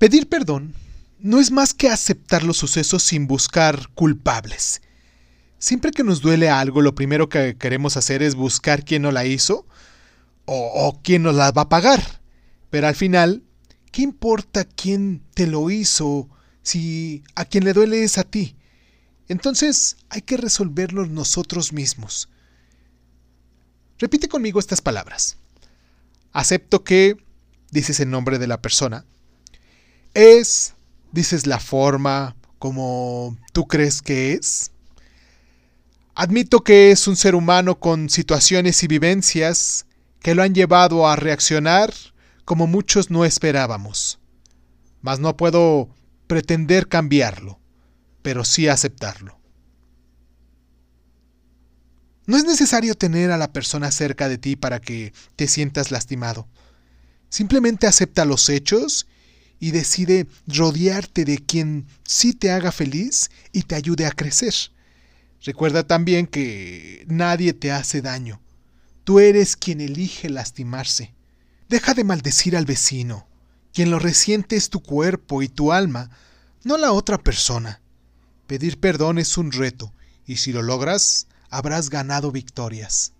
Pedir perdón no es más que aceptar los sucesos sin buscar culpables. Siempre que nos duele algo, lo primero que queremos hacer es buscar quién nos la hizo o, o quién nos la va a pagar. Pero al final, ¿qué importa quién te lo hizo si a quien le duele es a ti? Entonces hay que resolverlo nosotros mismos. Repite conmigo estas palabras. Acepto que, dices el nombre de la persona, es, dices la forma como tú crees que es. Admito que es un ser humano con situaciones y vivencias que lo han llevado a reaccionar como muchos no esperábamos. Mas no puedo pretender cambiarlo, pero sí aceptarlo. No es necesario tener a la persona cerca de ti para que te sientas lastimado. Simplemente acepta los hechos y decide rodearte de quien sí te haga feliz y te ayude a crecer. Recuerda también que nadie te hace daño. Tú eres quien elige lastimarse. Deja de maldecir al vecino. Quien lo resiente es tu cuerpo y tu alma, no la otra persona. Pedir perdón es un reto, y si lo logras, habrás ganado victorias.